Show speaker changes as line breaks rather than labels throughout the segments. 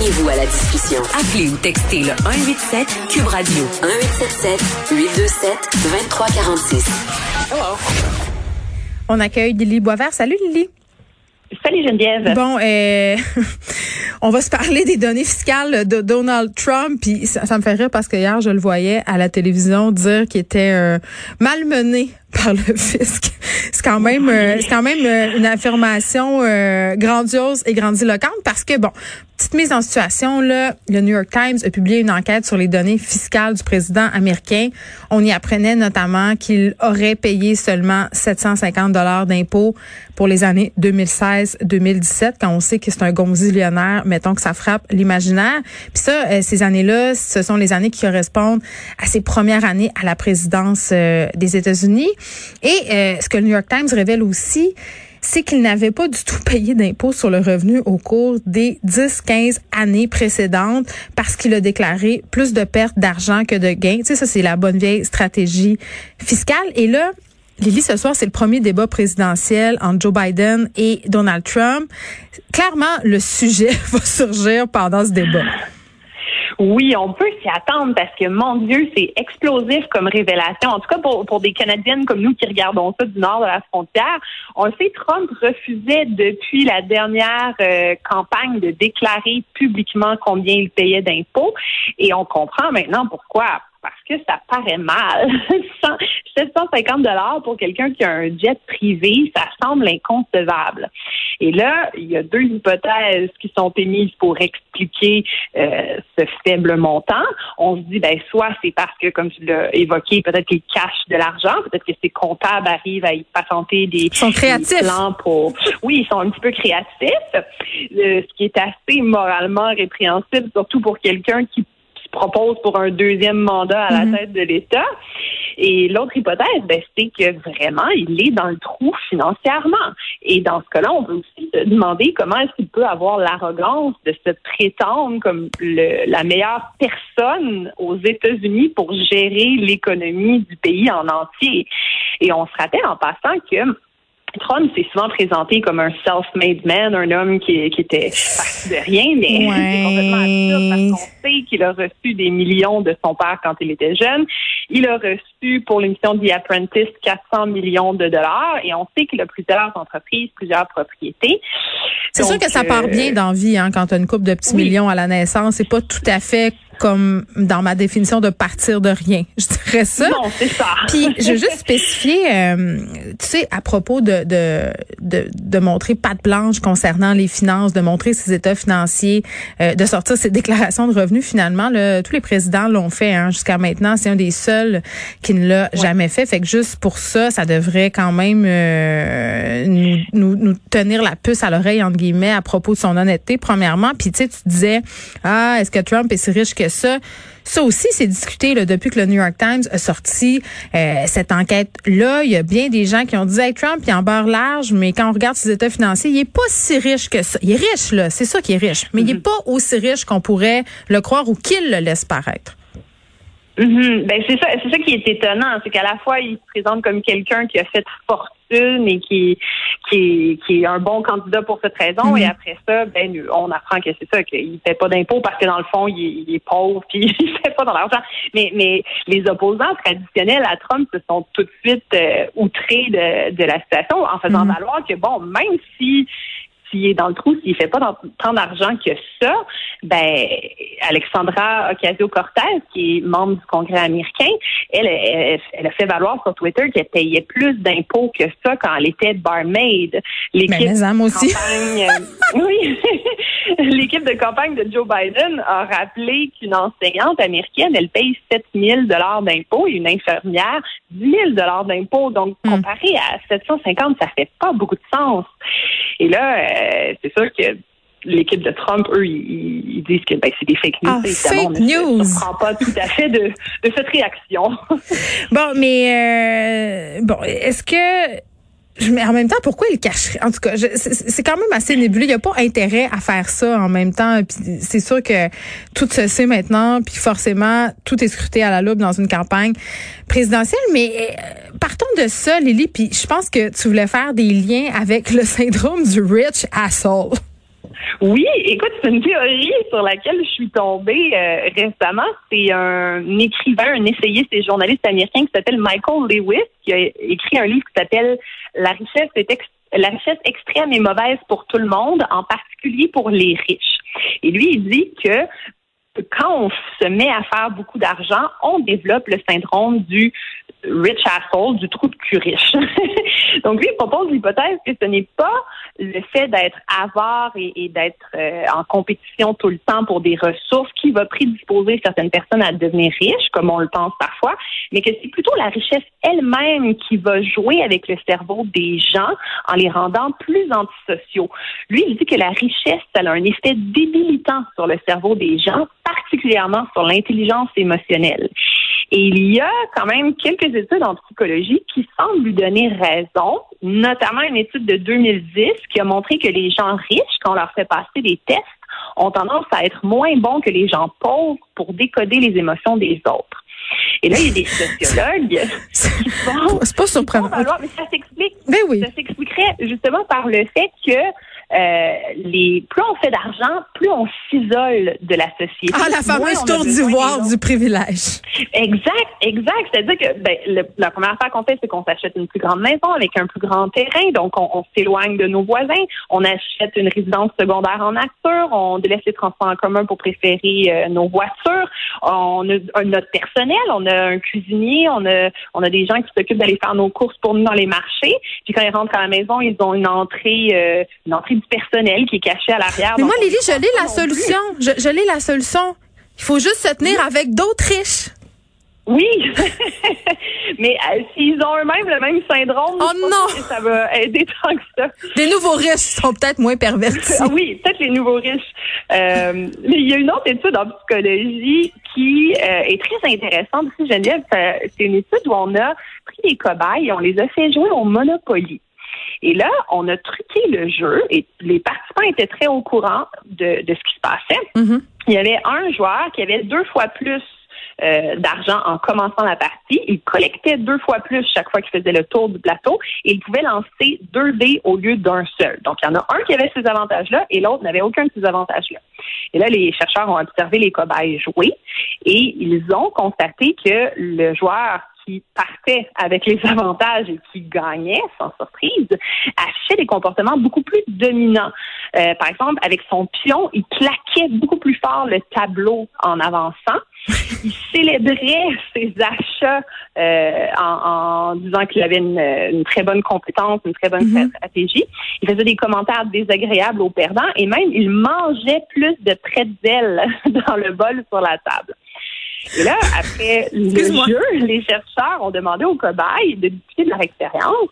Joignez-vous à la discussion. Appelez ou textez le 187 Cube Radio 1877 827 2346.
On accueille Lily Boisvert. Salut Lily.
Salut Geneviève.
Bon, euh, on va se parler des données fiscales de Donald Trump. Puis ça, ça me fait rire parce que hier, je le voyais à la télévision dire qu'il était euh, malmené par le fisc. C'est quand même, euh, c'est quand même euh, une affirmation euh, grandiose et grandiloquente parce que bon, petite mise en situation là, le New York Times a publié une enquête sur les données fiscales du président américain. On y apprenait notamment qu'il aurait payé seulement 750 dollars d'impôts pour les années 2016-2017 quand on sait que c'est un gonzillionnaire, mettons que ça frappe l'imaginaire. Puis ça ces années-là, ce sont les années qui correspondent à ses premières années à la présidence des États-Unis. Et euh, ce que le New York Times révèle aussi, c'est qu'il n'avait pas du tout payé d'impôts sur le revenu au cours des 10-15 années précédentes parce qu'il a déclaré plus de pertes d'argent que de gains. Tu sais, ça, c'est la bonne vieille stratégie fiscale. Et là, Lily, ce soir, c'est le premier débat présidentiel entre Joe Biden et Donald Trump. Clairement, le sujet va surgir pendant ce débat.
Oui, on peut s'y attendre parce que, mon Dieu, c'est explosif comme révélation. En tout cas, pour, pour des Canadiennes comme nous qui regardons ça du nord de la frontière, on le sait, Trump refusait depuis la dernière euh, campagne de déclarer publiquement combien il payait d'impôts. Et on comprend maintenant pourquoi parce que ça paraît mal. 750 dollars pour quelqu'un qui a un jet privé, ça semble inconcevable. Et là, il y a deux hypothèses qui sont émises pour expliquer euh, ce faible montant. On se dit, ben, soit c'est parce que, comme tu l'as évoqué, peut-être qu'il cache de l'argent, peut-être que ses comptables arrivent à y patenter des,
ils sont créatifs.
plans pour... Oui, ils sont un petit peu créatifs, euh, ce qui est assez moralement répréhensible, surtout pour quelqu'un qui propose pour un deuxième mandat à la
Mhm.
tête de l'État. Et l'autre hypothèse, ben, c'est que vraiment, il est dans le trou financièrement. Et dans ce cas-là, on peut aussi se demander comment est-ce qu'il peut avoir l'arrogance de se prétendre comme le- la meilleure personne aux États-Unis pour gérer l'économie du pays en entier. Et on se rappelle en passant que Trump s'est souvent présenté comme un self-made man, un homme qui, qui était parti de rien, mais
Ouais.
c'est complètement absurde parce qu'on sait qu'il a reçu des millions de son père quand il était jeune. Il a reçu pour l'émission The Apprentice 400 millions de dollars et on sait qu'il a plusieurs entreprises, plusieurs propriétés.
C'est sûr que ça part
euh,
bien dans la vie hein, quand tu as une coupe de petits
oui.
millions à la naissance. C'est pas tout à fait comme dans ma définition de partir de rien. Je dirais ça.
Non, c'est ça.
Puis je veux juste spécifier, euh, tu sais, à propos de, de, de, de montrer patte blanche concernant les finances, de montrer ses états financiers, euh, de sortir ses déclarations de revenus. Finalement, là, tous les présidents l'ont fait hein, jusqu'à maintenant. C'est un des seuls qui ne l'a jamais fait. Fait que juste pour ça, ça devrait quand même euh, nous, nous, nous tenir la puce à l'oreille entre guillemets à propos de son honnêteté. Premièrement, puis tu sais, tu disais ah est-ce que Trump est si riche que ça? Ça aussi, c'est discuté là, depuis que le New York Times a sorti euh, cette enquête-là. Il y a bien des gens qui ont dit hey, Trump, il en beurre large, mais quand on regarde ses états financiers, il est pas si riche que ça. Il est riche, là, c'est ça qui est riche, mais il est pas aussi riche qu'on pourrait le croire ou qu'il le laisse paraître.
Mhm. Ben c'est ça, c'est ça qui est étonnant, c'est qu'à la fois il se présente comme quelqu'un qui a fait fortune et qui qui est, qui est un bon candidat pour cette raison,
Mhm.
et après ça, ben on apprend que c'est ça, qu'il fait pas d'impôts parce que dans le fond il est, il est pauvre puis il fait pas dans l'argent. Mais mais les opposants traditionnels à Trump se sont tout de suite euh, outrés de, de la situation en faisant
Mhm.
valoir que bon, même si s'il est dans le trou, s'il fait pas dans- tant d'argent que ça, ben Alexandra Ocasio-Cortez, qui est membre du Congrès américain, elle, elle, elle a fait valoir sur Twitter qu'elle payait plus d'impôts que ça quand elle était barmaid. L'équipe
âmes aussi.
campagne, euh, oui, l'équipe de campagne de Joe Biden a rappelé qu'une enseignante américaine, elle paye 7 000 dollars d'impôts et une infirmière 10 000 dollars d'impôts. Donc,
Hmm.
comparé à 750, ça fait pas beaucoup de sens. Et là, euh, c'est sûr que l'équipe de Trump, eux, ils, ils disent que ben, c'est des fake news.
Ah,
Évidemment,
fake
on ne surprend pas tout à fait de, de cette réaction.
Bon, mais euh, bon, est-ce que mais en même temps, pourquoi il cacherait? En tout cas, c'est quand même assez nébuleux. Il n'y a pas intérêt à faire ça en même temps. C'est sûr que tout se sait maintenant. Puis forcément, tout est scruté à la loupe dans une campagne présidentielle. Mais euh, partons de ça, Lily. Puis je pense que tu voulais faire des liens avec le syndrome du rich asshole.
Oui, écoute, c'est une théorie sur laquelle je suis tombée euh, récemment. C'est un écrivain, un essayiste et journaliste américain qui s'appelle Michael Lewis, qui a écrit un livre qui s'appelle La richesse est la richesse extrême et mauvaise pour tout le monde, en particulier pour les riches. Et lui, il dit que quand on se met à faire beaucoup d'argent, on développe le syndrome du rich asshole, du trou de cul riche. Donc lui, il propose l'hypothèse que ce n'est pas le fait d'être avare et, d'être euh, en compétition tout le temps pour des ressources qui va prédisposer certaines personnes à devenir riches, comme on le pense parfois, mais que c'est plutôt la richesse elle-même qui va jouer avec le cerveau des gens en les rendant plus antisociaux. Lui, il dit que la richesse, ça a un effet débilitant sur le cerveau des gens, particulièrement sur l'intelligence émotionnelle. Et il y a quand même quelques études en psychologie qui semblent lui donner raison, notamment une étude de 2010 qui a montré que les gens riches, quand on leur fait passer des tests, ont tendance à être moins bons que les gens pauvres pour décoder les émotions des autres. Et là, il y a des sociologues qui font...
C'est pas surprenant.
valoir- mais ça s'explique
Ben oui.
ça s'expliquerait justement par le fait que euh, les plus on fait d'argent, plus on s'isole de la société.
Ah, la fameuse tour d'ivoire du privilège.
Exact, exact. C'est-à-dire que ben, le- la première affaire qu'on fait, c'est qu'on s'achète une plus grande maison avec un plus grand terrain. Donc, on, on s'éloigne de nos voisins. On achète une résidence secondaire en nature. On délaisse les transports en commun pour préférer euh, nos voitures. On a notre personnel. On a un cuisinier. On a, on a des gens qui s'occupent d'aller faire nos courses pour nous dans les marchés. Puis quand ils rentrent à la maison, ils ont une entrée, euh, une entrée du personnel qui est cachée à l'arrière.
Mais moi, Lily, je l'ai la solution. Je, je l'ai la solution. Il faut juste se tenir avec d'autres riches.
Oui, mais euh, s'ils ont eux-mêmes le même syndrome,
Oh non!
ça va aider tant que ça.
Les nouveaux riches sont peut-être moins pervertis.
Ah oui, peut-être les nouveaux riches. Euh, mais il y a une autre étude en psychologie qui euh, est très intéressante aussi, Geneviève. C'est une étude où on a pris des cobayes et on les a fait jouer au Monopoly. Et là, on a truqué le jeu et les participants étaient très au courant de, de ce qui se passait.
Mhm.
Il y avait un joueur qui avait deux fois plus euh, d'argent en commençant la partie. Il collectait deux fois plus chaque fois qu'il faisait le tour du plateau et il pouvait lancer deux dés au lieu d'un seul. Donc, il y en a un qui avait ces avantages-là et l'autre n'avait aucun de ces avantages-là. Et là, les chercheurs ont observé les cobayes jouer et ils ont constaté que le joueur qui partait avec les avantages et qui gagnait, sans surprise, affichait des comportements beaucoup plus dominants. Euh, par exemple, avec son pion, il claquait beaucoup plus fort le tableau en avançant. Il célébrait ses achats euh, en, en disant qu'il avait une, une très bonne compétence, une très bonne
Mhm.
stratégie. Il faisait des commentaires désagréables aux perdants et même il mangeait plus de pretzels dans le bol sur la table. Et là, après le jeu, les chercheurs ont demandé aux cobayes de discuter de leur expérience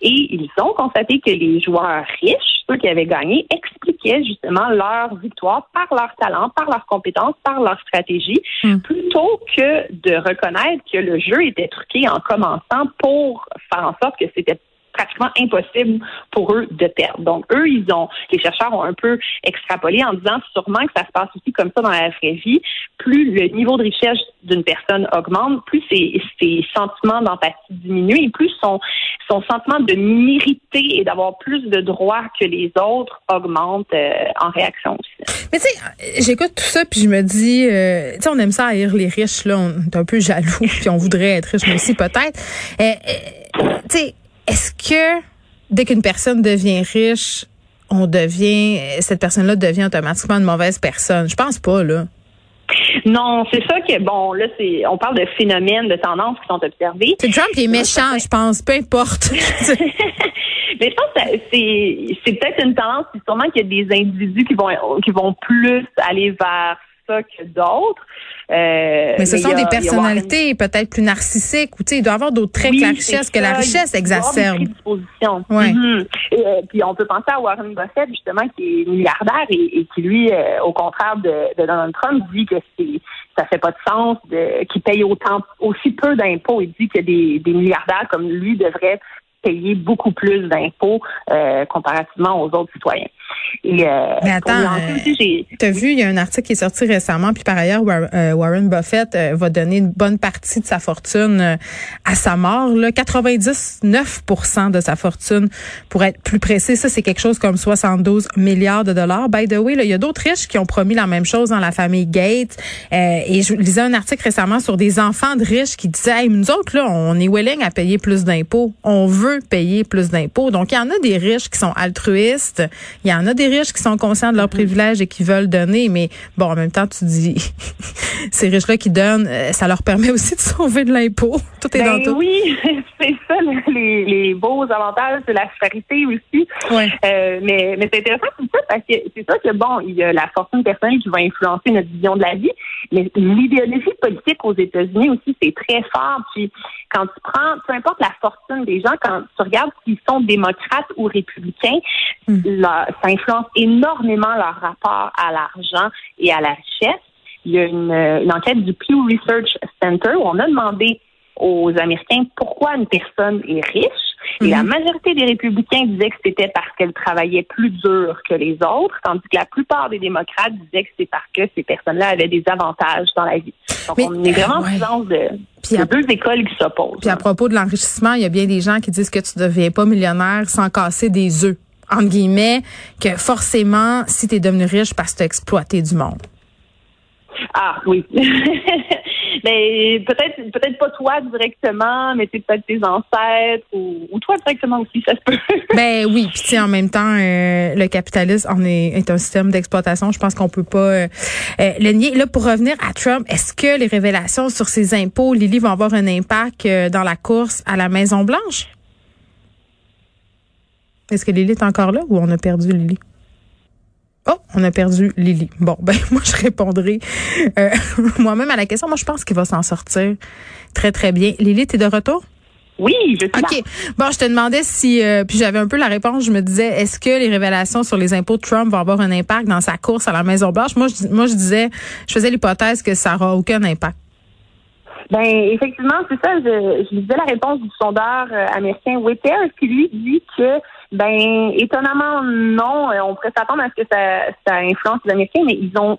et ils ont constaté que les joueurs riches, ceux qui avaient gagné, expliquaient justement leur victoire par leur talent, par leurs compétences, par leur stratégie,
Hmm.
plutôt que de reconnaître que le jeu était truqué en commençant pour faire en sorte que c'était pratiquement impossible pour eux de perdre. Donc, eux, ils ont, les chercheurs ont un peu extrapolé en disant sûrement que ça se passe aussi comme ça dans la vraie vie. Plus le niveau de richesse d'une personne augmente, plus ses, ses sentiments d'empathie diminuent et plus son, son sentiment de mériter et d'avoir plus de droits que les autres augmente euh, en réaction aussi.
Mais tu sais, j'écoute tout ça puis je me dis, euh, tu sais, on aime ça haïr les riches là, on est un peu jaloux puis on voudrait être riche nous aussi peut-être. Euh, euh, tu sais, est-ce que dès qu'une personne devient riche, on devient, cette personne-là devient automatiquement une mauvaise personne? Je pense pas là.
Non, c'est ça que, bon, là, c'est, on parle de phénomènes, de tendances qui sont observées.
C'est Trump qui est méchant, je pense, peu importe.
Mais je pense que c'est, c'est peut-être une tendance, c'est sûrement qu'il y a des individus qui vont, qui vont plus aller vers ça que d'autres.
Euh, mais ce sont des personnalités peut-être plus narcissiques ou tu sais, il doit y avoir d'autres traits que la richesse, que la richesse exacerbe.
Ouais. Mm-hmm. et, euh, puis on peut penser à Warren Buffett justement qui est milliardaire et, qui lui, euh, au contraire de, de, Donald Trump, dit que c'est ça fait pas de sens de qu'il paye autant aussi peu d'impôts. Il dit que des, des milliardaires comme lui devraient payer beaucoup plus d'impôts euh, comparativement aux autres citoyens.
Et, euh, Mais attends, euh, tu as vu, il y a un article qui est sorti récemment, puis par ailleurs, Warren Buffett va donner une bonne partie de sa fortune à sa mort. Là. 99% de sa fortune, pour être plus précis, ça c'est quelque chose comme 72 milliards de dollars. By the way, là, il y a d'autres riches qui ont promis la même chose dans la famille Gates. et je lisais un article récemment sur des enfants de riches qui disaient, hey, nous autres, là, on est willing à payer plus d'impôts. On veut payer plus d'impôts. Donc, il y en a des riches qui sont altruistes. Il y en a des riches qui sont conscients de leurs mm-hmm. privilèges et qui veulent donner. Mais bon, en même temps, tu dis, ces riches-là qui donnent, euh, ça leur permet aussi de sauver de l'impôt. Tout est dans
ben
tout.
Oui, c'est ça, les, beaux avantages de la charité aussi. Euh, mais mais c'est intéressant tout ça parce que c'est ça que, bon, il y a la fortune personnelle qui va influencer notre vision de la vie. Mais l'idéologie politique aux États-Unis aussi, c'est très fort. Puis quand tu prends, peu importe la fortune des gens, quand tu regardes s'ils sont démocrates ou républicains, hmm. Ça influence énormément leur rapport à l'argent et à la richesse. Il y a une, une enquête du Pew Research Center où on a demandé aux Américains pourquoi une personne est riche. Et la mhm. majorité des républicains disaient que c'était parce qu'elle travaillait plus dur que les autres, tandis que la plupart des démocrates disaient que c'est parce que ces personnes-là avaient des avantages dans la vie. Donc, on est vraiment en présence de, deux écoles qui s'opposent.
Puis à propos de l'enrichissement, il y a bien des gens qui disent que tu ne deviens pas millionnaire sans casser des œufs, entre guillemets, que forcément, si tu es devenu riche parce que tu as exploité du monde.
Ah oui. mais peut-être peut-être pas toi directement, mais peut-être tes ancêtres ou, toi directement aussi, ça se peut.
ben oui, puis en même temps, euh, le capitalisme on est, est un système d'exploitation. Je pense qu'on peut pas euh, euh, le nier. Là, pour revenir à Trump, est-ce que les révélations sur ses impôts, Lily, vont avoir un impact dans la course à la Maison Blanche? Est-ce que Lily est encore là ou on a perdu Lily? Oh, on a perdu Lily. Bon, ben moi je répondrai euh, moi-même à la question. Moi je pense qu'il va s'en sortir très très bien. Lily, tu es de retour?
Oui, je suis
OK. Bon, je te demandais si euh, puis j'avais un peu la réponse, je me disais est-ce que les révélations sur les impôts de Trump vont avoir un impact dans sa course à la Maison Blanche Moi je moi je disais je faisais l'hypothèse que ça aura aucun impact.
Ben effectivement, c'est ça. Je, je disais la réponse du sondeur euh, américain Witter qui lui dit que ben, étonnamment, non. Euh, on pourrait s'attendre à ce que ça, ça influence les Américains, mais ils ont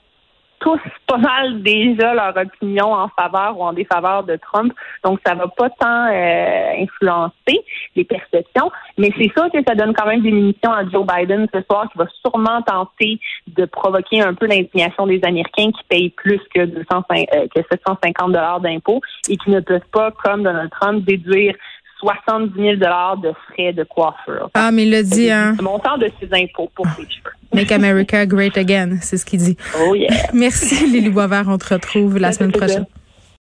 tous pas mal déjà leur opinion en faveur ou en défaveur de Trump. Donc, ça va pas tant euh, influencer les perceptions. Mais c'est sûr que ça donne quand même des munitions à Joe Biden ce soir, qui va sûrement tenter de provoquer un peu l'indignation des Américains qui payent plus que, 200, euh, que 750 dollars d'impôts et qui ne peuvent pas, comme Donald Trump, déduire 70 000 de frais de coiffure.
Ah, mais il l'a dit, hein?
Le montant de ses impôts pour ses cheveux.
Make America great again, c'est ce qu'il dit.
Oh yeah.
Merci, Lily Boisvert. On te retrouve la semaine prochaine.